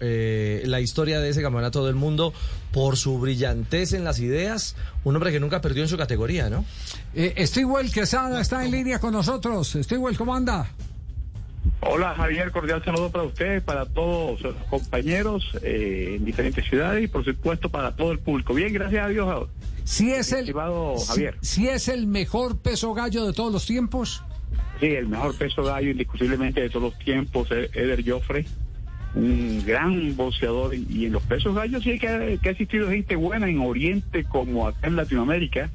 Eh, la historia de ese campeonato del mundo por su brillantez en las ideas, un hombre que nunca perdió en su categoría, ¿no? Eh, Stigwell Quesada está en línea con nosotros. Stigwell, ¿cómo anda? Hola Javier, cordial saludo para usted, para todos los compañeros eh, en diferentes ciudades y por supuesto para todo el público. Bien, gracias a Dios. ¿Sí es el, Javier. ¿sí, es el mejor peso gallo de todos los tiempos? Sí, el mejor peso gallo indiscutiblemente de todos los tiempos, Eder Joffre un gran boxeador y en los pesos gallos sí que ha, que ha existido gente buena en Oriente como acá en Latinoamérica.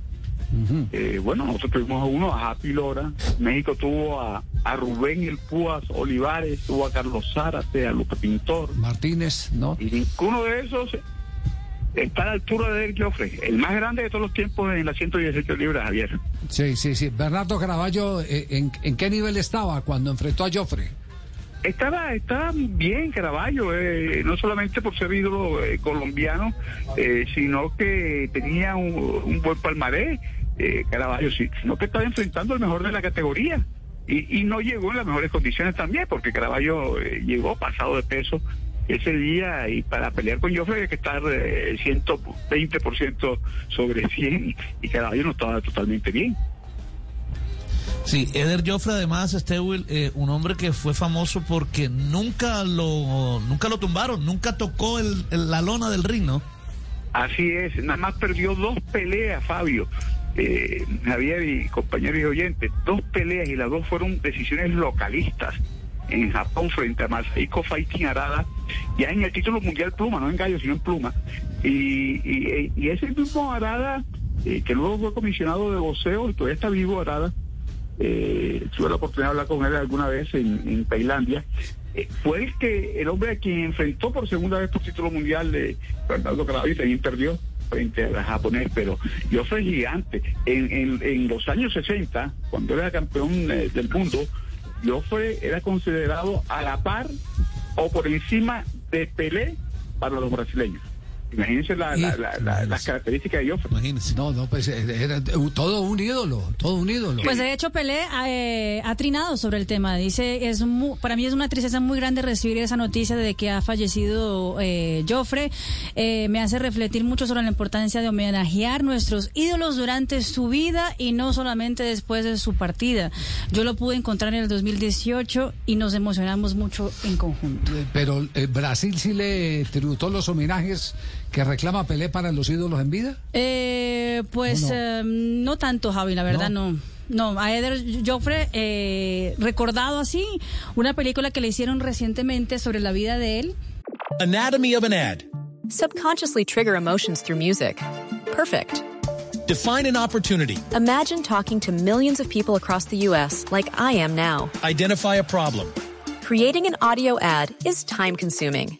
eh, bueno, nosotros tuvimos a uno, a Happy Lora, México tuvo a, a Rubén El Púas Olivares, tuvo a Carlos Zárate, a Lupe Pintor. Martínez, ¿no? Y ninguno de esos está a la altura de Eric Joffre, el más grande de todos los tiempos en las 118 libras, Javier. Sí, sí, sí. Bernardo Caraballo, eh, ¿en, ¿en qué nivel estaba cuando enfrentó a Joffre? Estaba, estaba bien Caraballo, eh, no solamente por ser ídolo eh, colombiano, eh, sino que tenía un, un buen palmarés, eh, Caraballo, sino que estaba enfrentando al mejor de la categoría. Y, no llegó en las mejores condiciones también, porque Caraballo llegó pasado de peso ese día y para pelear con Joffre hay que estar eh, 120% sobre 100 y Caraballo no estaba totalmente bien. Sí, Eder Joffre además, este eh, un hombre que fue famoso porque nunca lo nunca lo tumbaron, nunca tocó el, la lona del ring, ¿no? Así es, nada más perdió dos peleas, Fabio, eh, Javier y compañeros y oyentes, dos peleas y las dos fueron decisiones localistas en Japón frente a Masahiko Fighting Arada, ya en el título mundial pluma, no en gallo, sino en pluma. Y, y, y ese mismo Arada, eh, que luego fue comisionado de boxeo, todavía está vivo Arada, eh, tuve la oportunidad de hablar con él alguna vez en, en Tailandia, eh, fue el que el hombre a quien enfrentó por segunda vez por título mundial de Bernardo Caraballo y también perdió frente al japonés, pero yo soy gigante. En, en, en los años 60, cuando era campeón eh, del mundo, Joffre era considerado a la par o por encima de Pelé para los brasileños. Imagínense la- la- la- la- las características de Joffre. Imagínense. No, no, pues eh, era eh, todo un ídolo, todo un ídolo. Pues de hecho Pelé eh, ha trinado sobre el tema. Dice, es mu- para mí es una tristeza muy grande recibir esa noticia de que ha fallecido eh, Joffre. Eh, me hace refletir mucho sobre la importancia de homenajear nuestros ídolos durante su vida y no solamente después de su partida. Yo lo pude encontrar en el 2018 y nos emocionamos mucho en conjunto. Eh, Pero eh, Brasil sí le tributó los homenajes que reclama Pelé para los ídolos en vida. Eh, pues ¿O no? eh, no tanto, Javi, la verdad no. No, a Eder Joffre, eh, recordado así, una película que le hicieron recientemente sobre la vida de él. Anatomy of an ad. Subconsciously trigger emotions through music. Perfect. Define an opportunity. Imagine talking to millions of people across the U.S. like I am now. Identify a problem. Creating an audio ad is time consuming.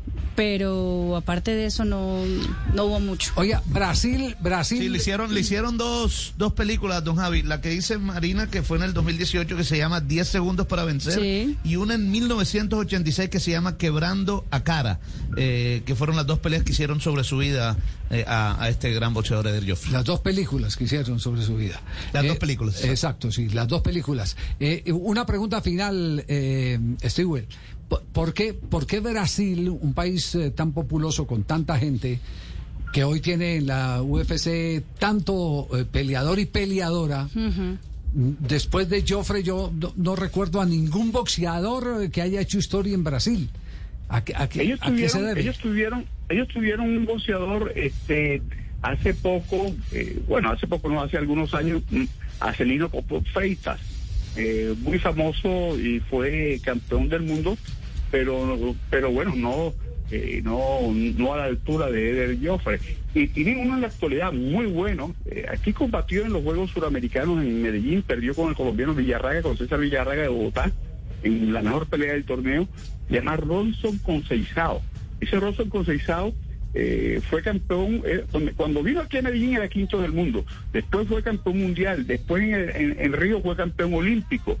Pero aparte de eso no, no hubo mucho. Oiga, Brasil, Brasil. Sí, le hicieron, le hicieron dos, dos películas, don Javi. La que dice Marina, que fue en el 2018, que se llama 10 segundos para vencer. Sí. Y una en 1986 que se llama Quebrando a Cara, eh, que fueron las dos peleas que hicieron sobre su vida eh, a, a este gran boxeador Eder Joffre. Las dos películas que hicieron sobre su vida. Las dos películas. Exacto, sí, las dos películas. Eh, una pregunta final, eh, Stewart. ¿Por- ¿Por qué, ¿Por qué Brasil, un país eh, tan populoso con tanta gente, que hoy tiene en la UFC tanto eh, peleador y peleadora, después de Joffre yo no, no recuerdo a ningún boxeador eh, que haya hecho historia en Brasil? ¿A, qué- a qué- ellos a qué se tuvieron, debe? ellos tuvieron, ellos tuvieron un boxeador, este, hace poco, eh, bueno, hace poco, no, hace algunos años, mm, a Celino Popo Freitas, eh, muy famoso y fue campeón del mundo pero, pero bueno, no, eh, no, no a la altura de Eder Joffre. Y tienen uno en la actualidad muy bueno. Eh, aquí combatió en los Juegos Suramericanos en Medellín, perdió con el colombiano Villarraga, con César Villarraga de Bogotá, en la mejor pelea del torneo, se llama Ronson Conceizao. Ese Ronson Conceizao eh, fue campeón, eh, cuando vino aquí a Medellín era quinto del mundo, después fue campeón mundial, después en, en Río fue campeón olímpico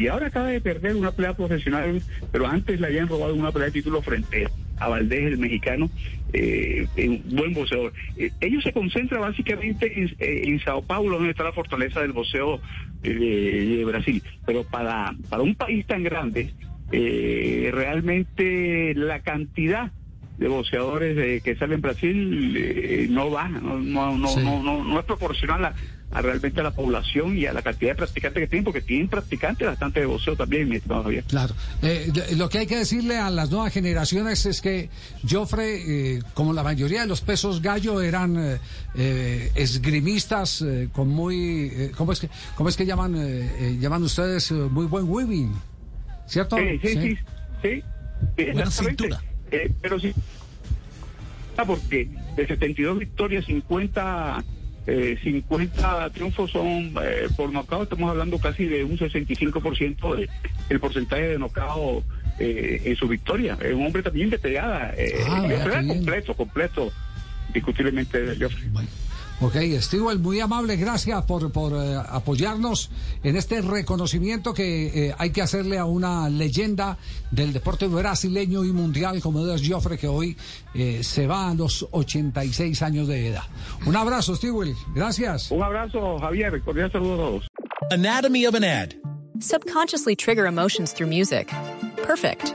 y ahora acaba de perder una pelea profesional, pero antes le habían robado una pelea de título frente a Valdés, el mexicano, eh, un buen boxeador. Eh, ellos se concentran básicamente en, eh, en, Sao Paulo, donde está la fortaleza del boxeo eh, de, Brasil. Pero para, para un país tan grande, realmente la cantidad de boxeadores que salen en Brasil no va, no, no, no, no, no, es proporcional a a realmente a la población y a la cantidad de practicantes que tienen, porque tienen practicantes bastante de boxeo también, mi estimado Javier. Claro. Eh, lo que hay que decirle a las nuevas generaciones es que Joffre, eh, como la mayoría de los pesos gallo, eran eh, esgrimistas con muy. ¿cómo, es que, ¿Cómo es que llaman, llaman ustedes muy buen weaving? ¿Cierto? Sí, sí, sí. sí, Buena cintura. pero sí. Porque de 72 victorias, 50 eh, 50 triunfos son eh, por nocao, estamos hablando casi de un 65% de, el porcentaje de nocao eh, en su victoria. Es un hombre también de pegada, eh, ah, completo, completo, discutiblemente de Ok, Stewart, muy amable, gracias por, por eh, apoyarnos en este reconocimiento que eh, hay que hacerle a una leyenda del deporte brasileño y mundial como es Joffre, que hoy eh, se va a los 86 años de edad. Un abrazo, Stewart, gracias. Un abrazo, Javier, cordial saludo a todos. Anatomy of an ad. Subconsciously trigger emotions through music. Perfect.